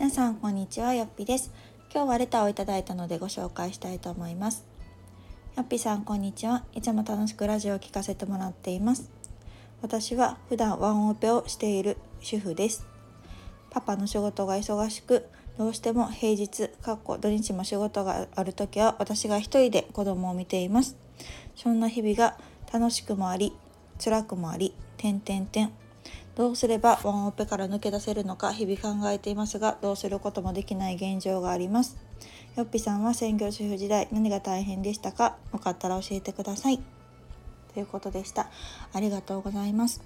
皆さんこんにちはよっぴです。今日はレターをいただいたのでご紹介したいと思います。よっぴさんこんにちは。いつも楽しくラジオを聞かせてもらっています。私は普段ワンオペをしている主婦です。パパの仕事が忙しくどうしても平日かっこ土日も仕事がある時は私が一人で子供を見ています。そんな日々が楽しくもあり辛くもあり点々点どうすればワンオペから抜け出せるのか日々考えていますがどうすることもできない現状があります。よっぴさんは専業主婦時代何が大変でしたか？よかったら教えてください。ということでした。ありがとうございます。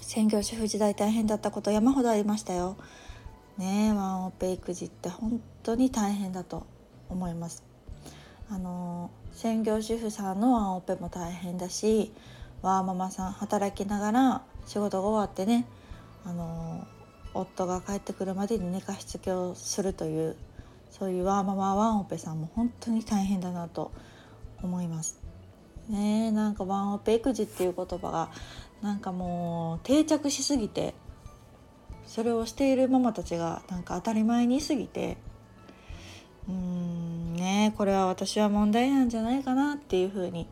専業主婦時代大変だったこと山ほどありましたよ。ねえワンオペ育児って本当に大変だと思います。あの専業主婦さんのワンオペも大変だしワーママさん働きながら仕事が終わってねあの夫が帰ってくるまでに寝かしつけをするというそういうワーママワンオペさんも本当に大変だなと思います。ねなんかワンオペ育児っていう言葉がなんかもう定着しすぎてそれをしているママたちがなんか当たり前に過ぎてうーんねこれは私は問題なんじゃないかなっていうふうに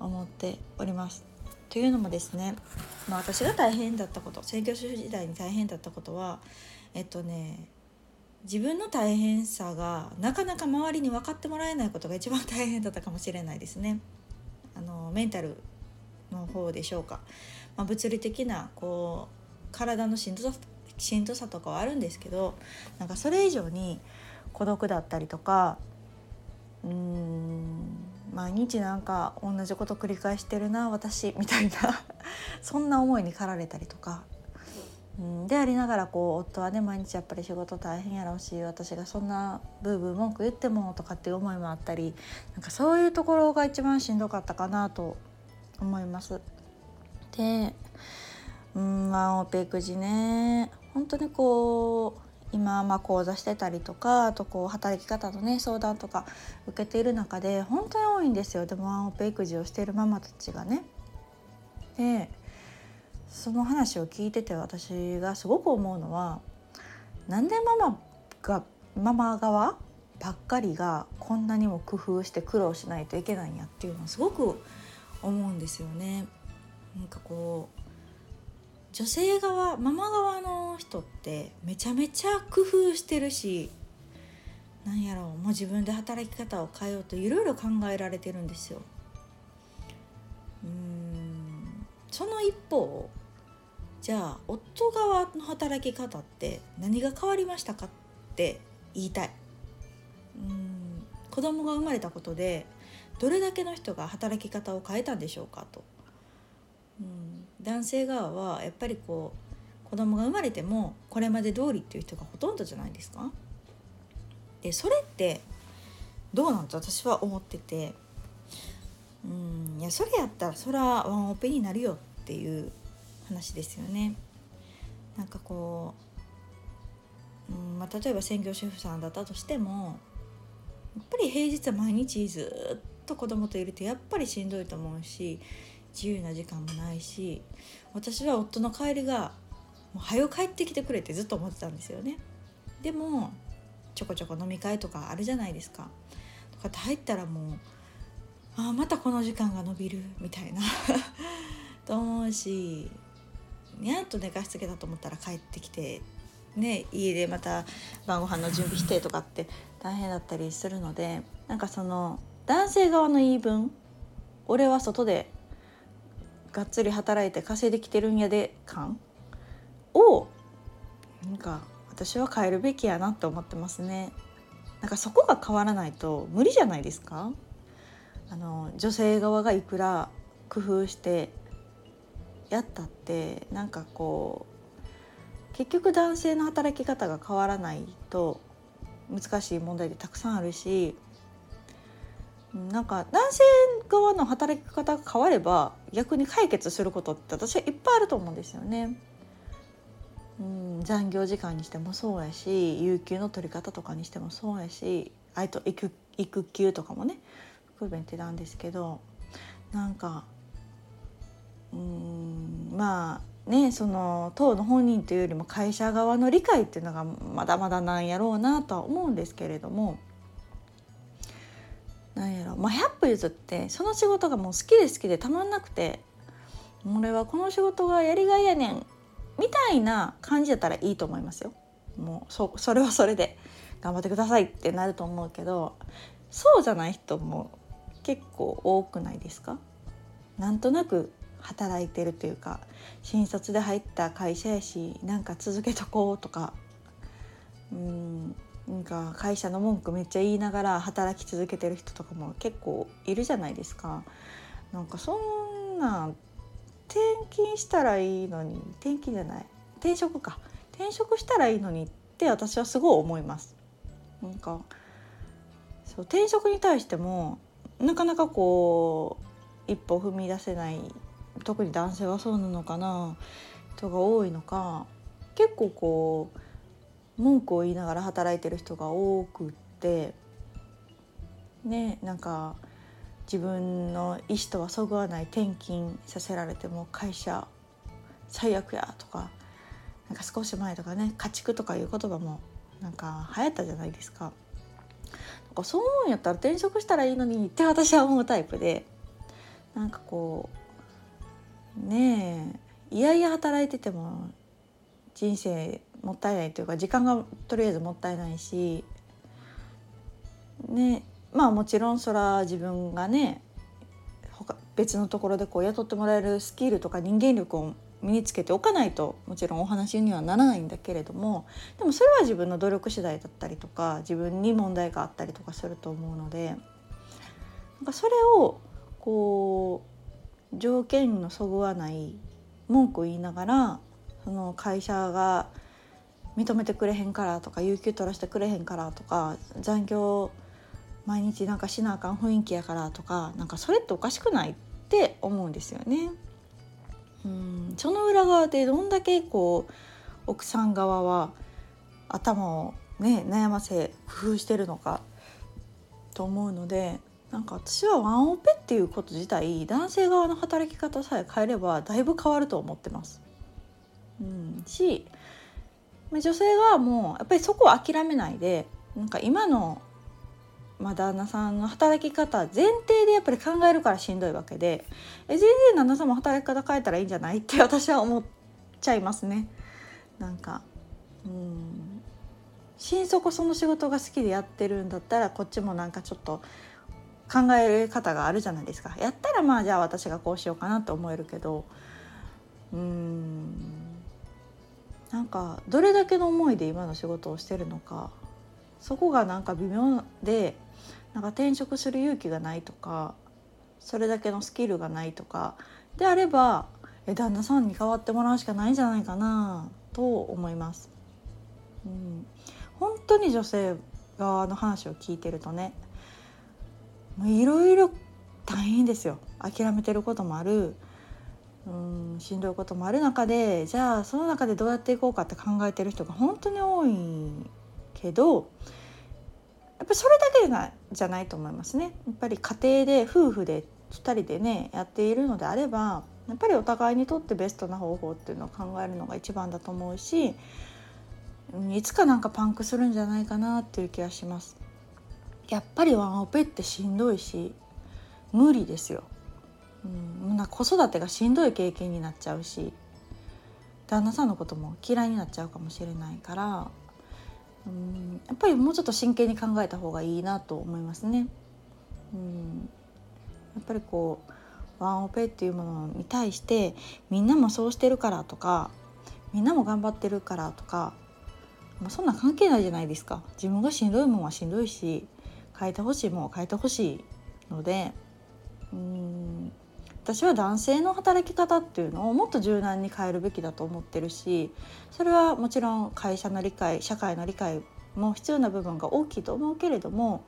思っております。というのもですね、まあ、私が大変だったこと選挙主婦時代に大変だったことはえっとね自分の大変さがなかなか周りに分かってもらえないことが一番大変だったかもしれないですね。あのメンタルの方でしょうか、まあ、物理的なこう体のしんどさしんどさとかはあるんですけどなんかそれ以上に孤独だったりとかうーん毎日なんか同じこと繰り返してるな私みたいな そんな思いに駆られたりとか、うん、でありながらこう夫はね毎日やっぱり仕事大変やろうし私がそんなブーブー文句言ってもとかっていう思いもあったりなんかそういうところが一番しんどかったかなと思います。でうんワンオペ育児ね本当にこう今ま講座してたりとかあとこう働き方のね相談とか受けている中で本当に多いんですよでもワンオペ育児をしているママたちがね。でその話を聞いてて私がすごく思うのはなんでママがママ側ばっかりがこんなにも工夫して苦労しないといけないんやっていうのはすごく思うんですよね。なんかこう女性側ママ側の人ってめちゃめちゃ工夫してるしなんやろうもう自分で働き方を変えようといろいろ考えられてるんですよ。うんその一方じゃあ夫側の働き方って何が変わりましたかって言いたい。うん子供が生まれたことでどれだけの人が働き方を変えたんでしょうかと。うん男性側はやっぱりこう子供が生まれてもこれまで通りっていう人がほとんどじゃないですか？でそれってどうなんと私は思っててうんいやそれやったらそれはワンオペになるよっていう話ですよね。なんかこう、うんまあ、例えば専業主婦さんだったとしてもやっぱり平日は毎日ずっと子供といるとやっぱりしんどいと思うし自由な時間もないし私は夫の帰りがもう早く帰ってきてくれってずっと思ってたんですよね。でもちょこちょこ飲み会とかあるじゃないですか。とかって入ったらもうああまたこの時間が延びるみたいな。と思うしにゃんと寝かしつけたと思ったら帰ってきてね家でまた晩ご飯の準備してとかって大変だったりするのでなんかその男性側の言い分俺は外でがっつり働いて稼いできてるんやで感をなんか私は変えるべきやなって思ってますね。なんかそこが変わらないと無理じゃないですか？あの女性側がいくら工夫してやったってなんかこう結局男性の働き方が変わらないと難しい問題でたくさんあるしなんか男性側の働き方が変われば逆に解決することって私はいっぱいあると思うんですよね。うん、残業時間にしてもそうやし有給の取り方とかにしてもそうやしあと育育休とかもね含めてなんですけどなんかうんまあねその当の本人というよりも会社側の理解っていうのがまだまだなんやろうなとは思うんですけれどもなんやろ。まあ100歩譲ってその仕事がもう好きで好きでたまんなくて俺はこの仕事がやりがいやねんみたいな感じだったらいいと思いますよ。もうそそれはそれで頑張ってくださいってなると思うけどそうじゃない人も結構多くないですか？なんとなく働いてるというか新卒で入った会社やしなんか続けとこうとか。うん。なんか会社の文句めっちゃ言いながら働き続けてる人とかも結構いるじゃないですか。なんかそんな転勤したらいいのに転勤じゃない転職か転職したらいいのにって私はすごい思います。なんかそう転職に対してもなかなかこう一歩踏み出せない特に男性はそうなのかな人が多いのか結構こう文句を言いながら働いてる人が多くってねなんか自分の意思とはそぐわない転勤させられても会社最悪やとかなんか少し前とかね家畜とかいう言葉もなんか流行ったじゃないですか。なんかそう思うんやったら転職したらいいのにって私は思うタイプでなんかこうねえいやいや働いてても人生もったいないというか時間がとりあえずもったいないしねまあもちろんそら自分がね他別のところでこう雇ってもらえるスキルとか人間力を身につけておかないともちろんお話にはならないんだけれどもでもそれは自分の努力次第だったりとか自分に問題があったりとかすると思うのでなんかそれをこう条件のそぐわない文句を言いながらその会社が認めてくれへんからとか有給取らせてくれへんからとか残業毎日なんかしなあかん雰囲気やからとかなんかそれっておかしくないって思うんですよね。うんその裏側でどんだけこう奥さん側は頭をね悩ませ工夫してるのかと思うのでなんか私はワンオペっていうこと自体男性側の働き方さえ変えればだいぶ変わると思ってます。うん、し女性側もうやっぱりそこを諦めないでなんか今のまあ、旦那さんの働き方前提でやっぱり考えるからしんどいわけでえ全然旦那さんも働き方変えたらいいんじゃない？って私は思っちゃいますね。なんかうん。心底その仕事が好きでやってるんだったらこっちもなんかちょっと考え方があるじゃないですか。やったらまあじゃあ私がこうしようかなと思えるけどうん。なんかどれだけの思いで今の仕事をしてるのかそこがなんか微妙でなんか転職する勇気がないとかそれだけのスキルがないとかであればえ旦那さんに代わってもらうしかないんじゃないかなと思います。うん、本当に女性側の話を聞いてるとねいろいろ大変ですよ。諦めてることもある。うんしんどいこともある中でじゃあその中でどうやっていこうかって考えてる人が本当に多いけどやっぱそれだけじゃないと思いますね。やっぱり家庭で夫婦で2人でねやっているのであればやっぱりお互いにとってベストな方法っていうのを考えるのが一番だと思うしいつかなんかパンクするんじゃないかなっていう気がします。やっぱりワンオペってしんどいし無理ですよ。うん、な子育てがしんどい経験になっちゃうし旦那さんのことも嫌いになっちゃうかもしれないからうん。やっぱりもうちょっと真剣に考えた方がいいなと思いますね。うん。やっぱりこうワンオペっていうものに対してみんなもそうしてるからとかみんなも頑張ってるからとかもうそんな関係ないじゃないですか。自分がしんどいもんはしんどいし変えてほしいもんは変えてほしいのでうん。私は男性の働き方っていうのをもっと柔軟に変えるべきだと思ってるしそれはもちろん会社の理解社会の理解も必要な部分が大きいと思うけれども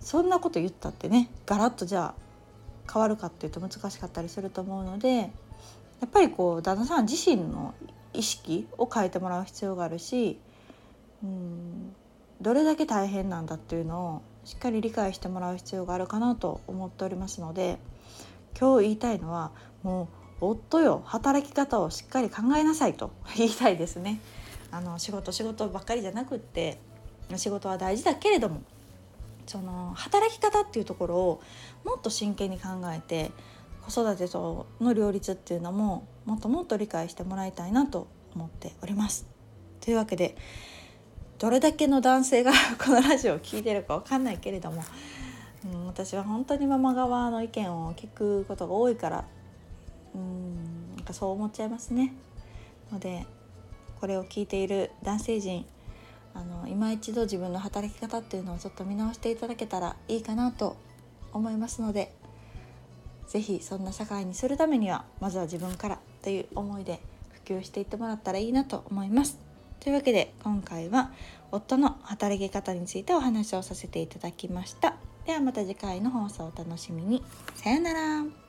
そんなこと言ったってねガラッとじゃあ変わるかっていうと難しかったりすると思うのでやっぱりこう旦那さん自身の意識を変えてもらう必要があるしうんどれだけ大変なんだっていうのをしっかり理解してもらう必要があるかなと思っておりますので今日言いたいのはもう夫よ働き方をしっかり考えなさいと 言いたいですね。あの仕事仕事ばっかりじゃなくって仕事は大事だけれどもその働き方っていうところをもっと真剣に考えて子育てとの両立っていうのももっともっと理解してもらいたいなと思っております。というわけでどれだけの男性が このラジオを聴いてるか分かんないけれども、うん、私は本当にママ側の意見を聞くことが多いからうんなんかそう思っちゃいますね。のでこれを聞いている男性陣あの今一度自分の働き方っていうのをちょっと見直していただけたらいいかなと思いますので是非そんな社会にするためにはまずは自分からという思いで普及していってもらったらいいなと思います。というわけで今回は夫の働き方についてお話をさせていただきました。ではまた次回の放送をお楽しみに。さようなら。